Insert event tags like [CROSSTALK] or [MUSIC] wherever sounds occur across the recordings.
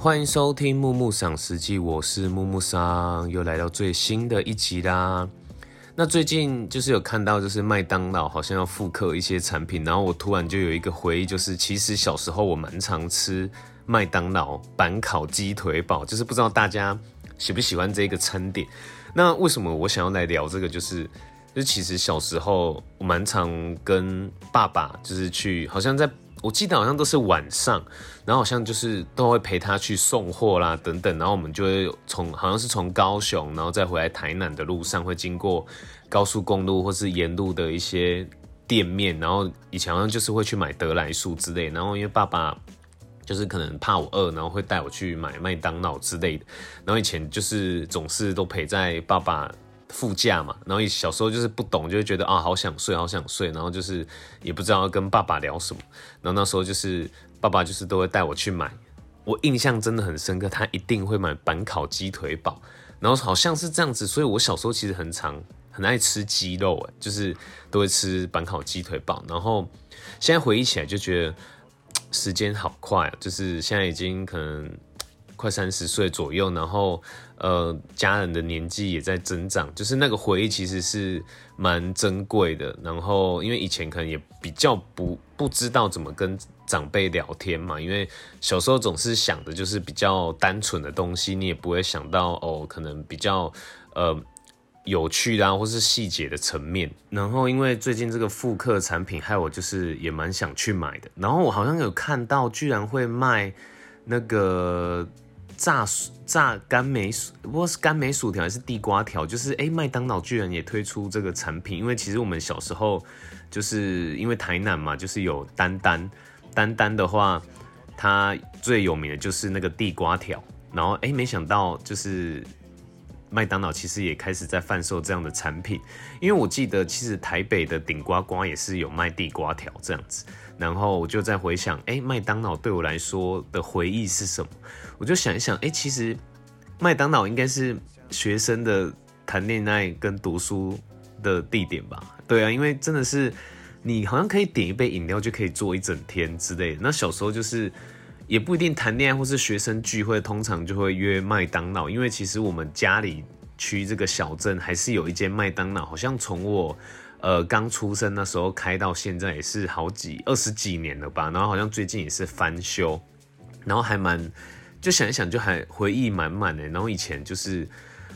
欢迎收听木木赏实记，我是木木桑，又来到最新的一集啦。那最近就是有看到，就是麦当劳好像要复刻一些产品，然后我突然就有一个回忆，就是其实小时候我蛮常吃麦当劳板烤鸡腿堡，就是不知道大家喜不喜欢这个餐点。那为什么我想要来聊这个？就是，就其实小时候我蛮常跟爸爸就是去，好像在。我记得好像都是晚上，然后好像就是都会陪他去送货啦，等等，然后我们就会从好像是从高雄，然后再回来台南的路上会经过高速公路或是沿路的一些店面，然后以前好像就是会去买德来素之类，然后因为爸爸就是可能怕我饿，然后会带我去买麦当劳之类的，然后以前就是总是都陪在爸爸。副驾嘛，然后小时候就是不懂，就会觉得啊，好想睡，好想睡，然后就是也不知道要跟爸爸聊什么。然后那时候就是爸爸就是都会带我去买，我印象真的很深刻，他一定会买板烤鸡腿堡，然后好像是这样子，所以我小时候其实很常很爱吃鸡肉，哎，就是都会吃板烤鸡腿堡。然后现在回忆起来就觉得时间好快，就是现在已经可能。快三十岁左右，然后呃，家人的年纪也在增长，就是那个回忆其实是蛮珍贵的。然后因为以前可能也比较不不知道怎么跟长辈聊天嘛，因为小时候总是想的就是比较单纯的东西，你也不会想到哦，可能比较呃有趣的或是细节的层面。然后因为最近这个复刻产品，害我就是也蛮想去买的。然后我好像有看到，居然会卖那个。炸炸甘梅薯，不过是甘梅薯条还是地瓜条？就是哎，麦当劳居然也推出这个产品。因为其实我们小时候就是因为台南嘛，就是有丹丹，丹丹的话，它最有名的就是那个地瓜条。然后哎，没想到就是麦当劳其实也开始在贩售这样的产品。因为我记得其实台北的顶呱呱也是有卖地瓜条这样子。然后我就在回想，哎，麦当劳对我来说的回忆是什么？我就想一想，哎，其实麦当劳应该是学生的谈恋爱跟读书的地点吧？对啊，因为真的是你好像可以点一杯饮料就可以坐一整天之类的。那小时候就是也不一定谈恋爱或是学生聚会，通常就会约麦当劳，因为其实我们家里区这个小镇还是有一间麦当劳，好像从我。呃，刚出生那时候开到现在也是好几二十几年了吧，然后好像最近也是翻修，然后还蛮就想一想就还回忆满满的。然后以前就是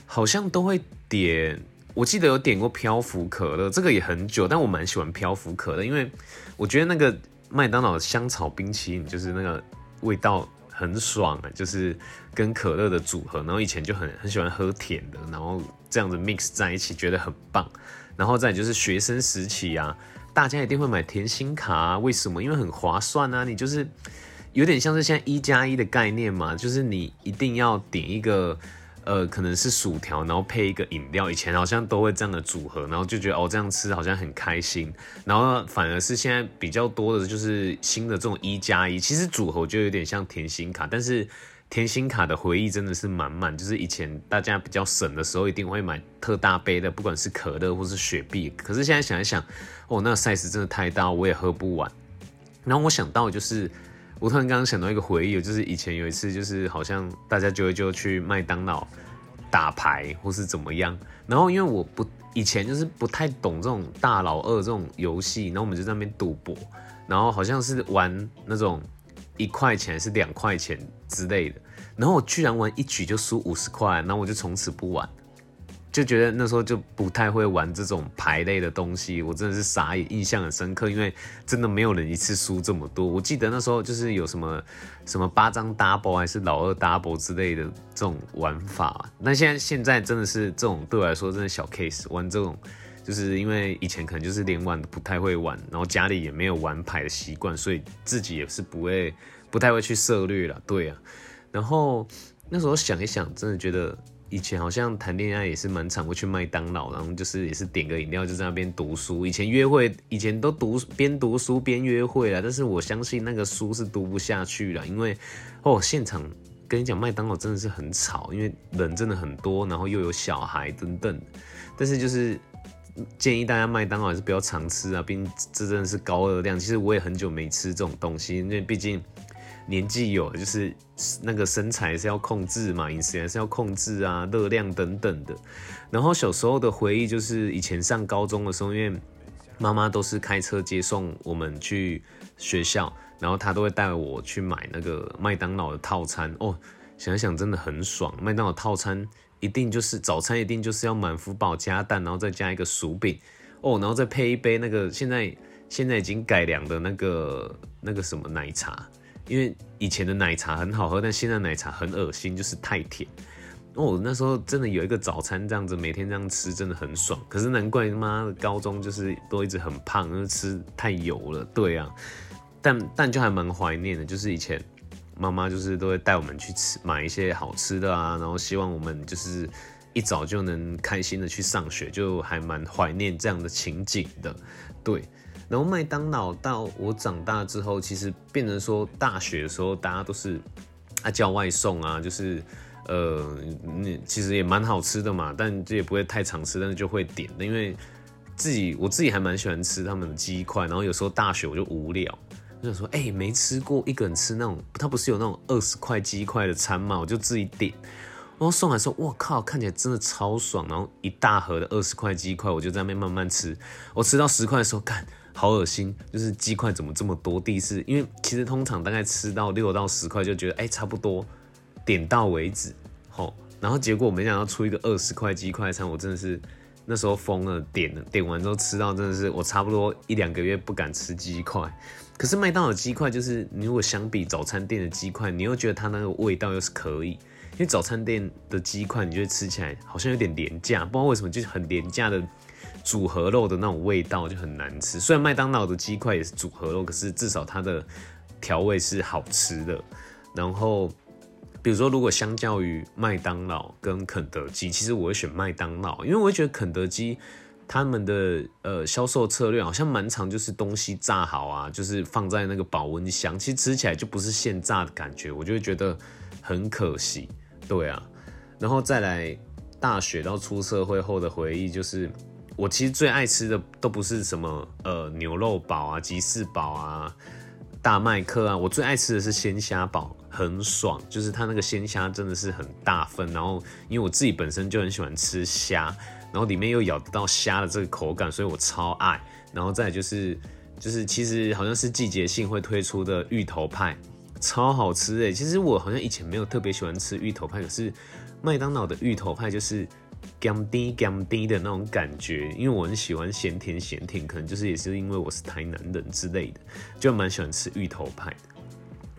好像都会点，我记得有点过漂浮可乐，这个也很久，但我蛮喜欢漂浮可乐，因为我觉得那个麦当劳香草冰淇淋就是那个味道很爽啊，就是跟可乐的组合。然后以前就很很喜欢喝甜的，然后这样子 mix 在一起，觉得很棒。然后再就是学生时期啊，大家一定会买甜心卡啊？为什么？因为很划算啊！你就是有点像是现在一加一的概念嘛，就是你一定要点一个呃，可能是薯条，然后配一个饮料。以前好像都会这样的组合，然后就觉得哦，这样吃好像很开心。然后反而是现在比较多的就是新的这种一加一，其实组合就有点像甜心卡，但是。甜心卡的回忆真的是满满，就是以前大家比较省的时候，一定会买特大杯的，不管是可乐或是雪碧。可是现在想一想，哦，那个 size 真的太大，我也喝不完。然后我想到就是，我突然刚刚想到一个回忆，就是以前有一次，就是好像大家就会就去麦当劳打牌或是怎么样。然后因为我不以前就是不太懂这种大老二这种游戏，然后我们就在那边赌博，然后好像是玩那种。一块钱是两块钱之类的，然后我居然玩一局就输五十块，然后我就从此不玩，就觉得那时候就不太会玩这种牌类的东西，我真的是傻眼，印象很深刻，因为真的没有人一次输这么多。我记得那时候就是有什么 [LAUGHS] 什么八张 double 还是老二 double 之类的这种玩法，那现在现在真的是这种对我来说真的小 case，玩这种。就是因为以前可能就是连玩不太会玩，然后家里也没有玩牌的习惯，所以自己也是不会不太会去涉略了。对啊，然后那时候想一想，真的觉得以前好像谈恋爱也是蛮常会去麦当劳，然后就是也是点个饮料就在那边读书。以前约会以前都读边读书边约会了，但是我相信那个书是读不下去了，因为哦现场跟你讲麦当劳真的是很吵，因为人真的很多，然后又有小孩等等，但是就是。建议大家麦当劳还是不要常吃啊，毕竟这真的是高热量。其实我也很久没吃这种东西，因为毕竟年纪有，就是那个身材是要控制嘛，饮食还是要控制啊，热量等等的。然后小时候的回忆就是以前上高中的时候，因为妈妈都是开车接送我们去学校，然后她都会带我去买那个麦当劳的套餐哦。想想真的很爽，麦当劳套餐一定就是早餐一定就是要满福宝加蛋，然后再加一个薯饼哦，然后再配一杯那个现在现在已经改良的那个那个什么奶茶，因为以前的奶茶很好喝，但现在奶茶很恶心，就是太甜哦。那时候真的有一个早餐这样子，每天这样吃真的很爽。可是难怪他妈的高中就是都一直很胖，因为吃太油了。对啊，但但就还蛮怀念的，就是以前。妈妈就是都会带我们去吃买一些好吃的啊，然后希望我们就是一早就能开心的去上学，就还蛮怀念这样的情景的。对，然后麦当劳到我长大之后，其实变成说大学的时候，大家都是啊叫外送啊，就是呃，那其实也蛮好吃的嘛，但这也不会太常吃，但是就会点，因为自己我自己还蛮喜欢吃他们的鸡块，然后有时候大学我就无聊。就说哎，没吃过一个人吃那种，他不是有那种二十块鸡块的餐吗？我就自己点，然后送来说，我靠，看起来真的超爽。然后一大盒的二十块鸡块，我就在那边慢慢吃。我吃到十块的时候，看好恶心，就是鸡块怎么这么多？第一次，因为其实通常大概吃到六到十块就觉得哎差不多，点到为止。好，然后结果我没想到出一个二十块鸡块餐，我真的是那时候疯了，点了点完之后吃到真的是我差不多一两个月不敢吃鸡块。可是麦当劳鸡块就是，你如果相比早餐店的鸡块，你又觉得它那个味道又是可以，因为早餐店的鸡块，你觉得吃起来好像有点廉价，不知道为什么就是很廉价的组合肉的那种味道就很难吃。虽然麦当劳的鸡块也是组合肉，可是至少它的调味是好吃的。然后，比如说如果相较于麦当劳跟肯德基，其实我会选麦当劳，因为我会觉得肯德基。他们的呃销售策略好像蛮长，就是东西炸好啊，就是放在那个保温箱，其实吃起来就不是现炸的感觉，我就会觉得很可惜。对啊，然后再来大学到出社会后的回忆，就是我其实最爱吃的都不是什么呃牛肉堡啊、吉士堡啊、大麦克啊，我最爱吃的是鲜虾堡，很爽，就是它那个鲜虾真的是很大份，然后因为我自己本身就很喜欢吃虾。然后里面又咬得到虾的这个口感，所以我超爱。然后再就是，就是其实好像是季节性会推出的芋头派，超好吃哎。其实我好像以前没有特别喜欢吃芋头派，可是麦当劳的芋头派就是甘滴甘滴的那种感觉，因为我很喜欢咸甜咸甜，可能就是也是因为我是台南人之类的，就蛮喜欢吃芋头派的。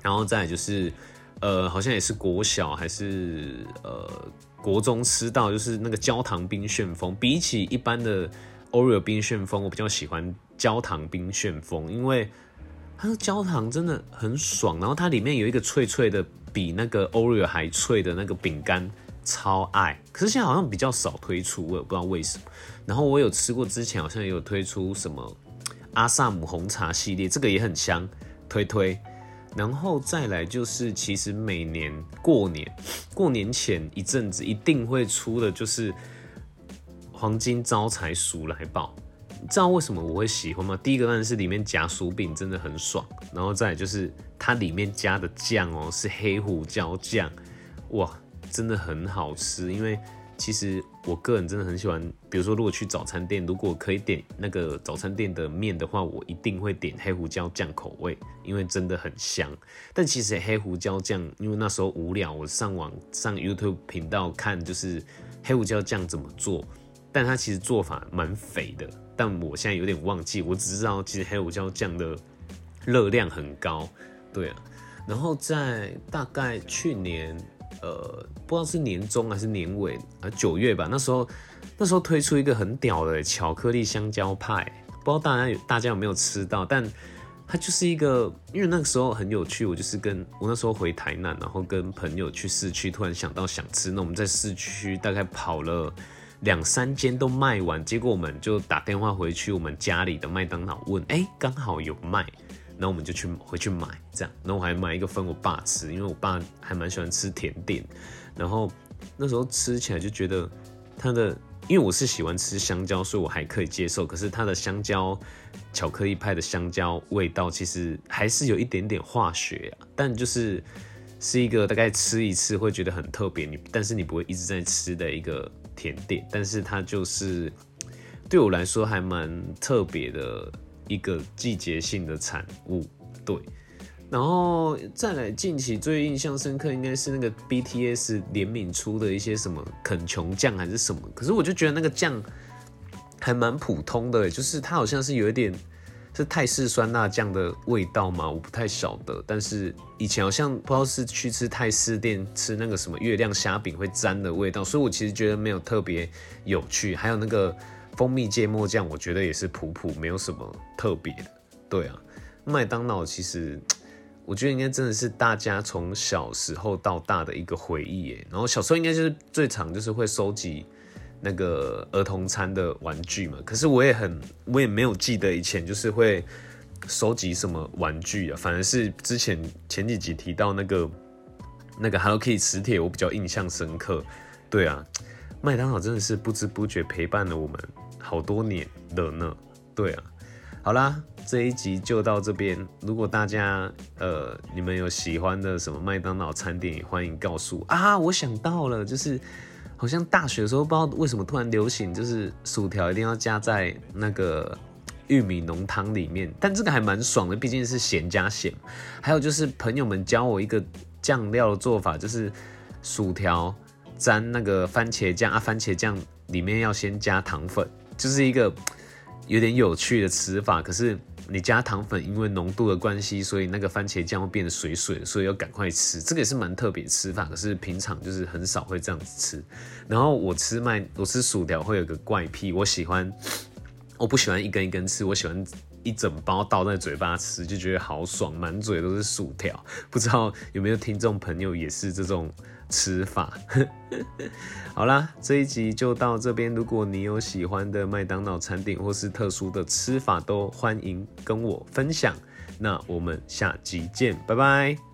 然后再就是，呃，好像也是国小还是呃。国中吃到就是那个焦糖冰旋风，比起一般的 Oreo 冰旋风，我比较喜欢焦糖冰旋风，因为它的焦糖真的很爽，然后它里面有一个脆脆的，比那个 Oreo 还脆的那个饼干，超爱。可是现在好像比较少推出，我也不知道为什么。然后我有吃过，之前好像也有推出什么阿萨姆红茶系列，这个也很香，推推。然后再来就是，其实每年过年，[SNIFFS] 过年前一阵子一定会出的，就是黄金招财鼠来宝。你知道为什么我会喜欢吗？第一个当然是里面夹薯饼真的很爽，然后再就是它里面加的酱哦是黑胡椒酱，哇，真的很好吃，因为。其实我个人真的很喜欢，比如说如果去早餐店，如果可以点那个早餐店的面的话，我一定会点黑胡椒酱口味，因为真的很香。但其实黑胡椒酱，因为那时候无聊，我上网上 YouTube 频道看，就是黑胡椒酱怎么做，但它其实做法蛮肥的。但我现在有点忘记，我只知道其实黑胡椒酱的热量很高，对啊。然后在大概去年。呃，不知道是年中还是年尾啊，九月吧。那时候，那时候推出一个很屌的巧克力香蕉派，不知道大家有大家有没有吃到？但它就是一个，因为那个时候很有趣，我就是跟我那时候回台南，然后跟朋友去市区，突然想到想吃，那我们在市区大概跑了两三间都卖完，结果我们就打电话回去我们家里的麦当劳问，哎，刚好有卖。然后我们就去回去买，这样，然后我还买一个分我爸吃，因为我爸还蛮喜欢吃甜点。然后那时候吃起来就觉得它的因为我是喜欢吃香蕉，所以我还可以接受。可是它的香蕉巧克力派的香蕉味道，其实还是有一点点化学啊。但就是是一个大概吃一次会觉得很特别，你但是你不会一直在吃的一个甜点。但是它就是对我来说还蛮特别的一个季节性的产物，对。然后再来，近期最印象深刻应该是那个 BTS 联名出的一些什么肯琼酱还是什么，可是我就觉得那个酱还蛮普通的，就是它好像是有一点是泰式酸辣酱的味道嘛，我不太晓得。但是以前好像不知道是去吃泰式店吃那个什么月亮虾饼会沾的味道，所以我其实觉得没有特别有趣。还有那个蜂蜜芥末酱，我觉得也是普普，没有什么特别的。对啊，麦当劳其实。我觉得应该真的是大家从小时候到大的一个回忆耶。然后小时候应该就是最常就是会收集那个儿童餐的玩具嘛。可是我也很我也没有记得以前就是会收集什么玩具啊。反而是之前前几集提到那个那个 Hello Kitty 磁铁，我比较印象深刻。对啊，麦当劳真的是不知不觉陪伴了我们好多年的呢。对啊。好啦，这一集就到这边。如果大家呃你们有喜欢的什么麦当劳餐点，也欢迎告诉啊。我想到了，就是好像大学的时候，不知道为什么突然流行，就是薯条一定要加在那个玉米浓汤里面。但这个还蛮爽的，毕竟是咸加咸。还有就是朋友们教我一个酱料的做法，就是薯条沾那个番茄酱啊，番茄酱里面要先加糖粉，就是一个。有点有趣的吃法，可是你加糖粉，因为浓度的关系，所以那个番茄酱会变得水水，所以要赶快吃。这个也是蛮特别吃法，可是平常就是很少会这样子吃。然后我吃麦，我吃薯条会有个怪癖，我喜欢，我不喜欢一根一根吃，我喜欢一整包倒在嘴巴吃，就觉得好爽，满嘴都是薯条。[LAUGHS] 不知道有没有听众朋友也是这种？吃法，[LAUGHS] 好啦，这一集就到这边。如果你有喜欢的麦当劳餐点或是特殊的吃法，都欢迎跟我分享。那我们下集见，拜拜。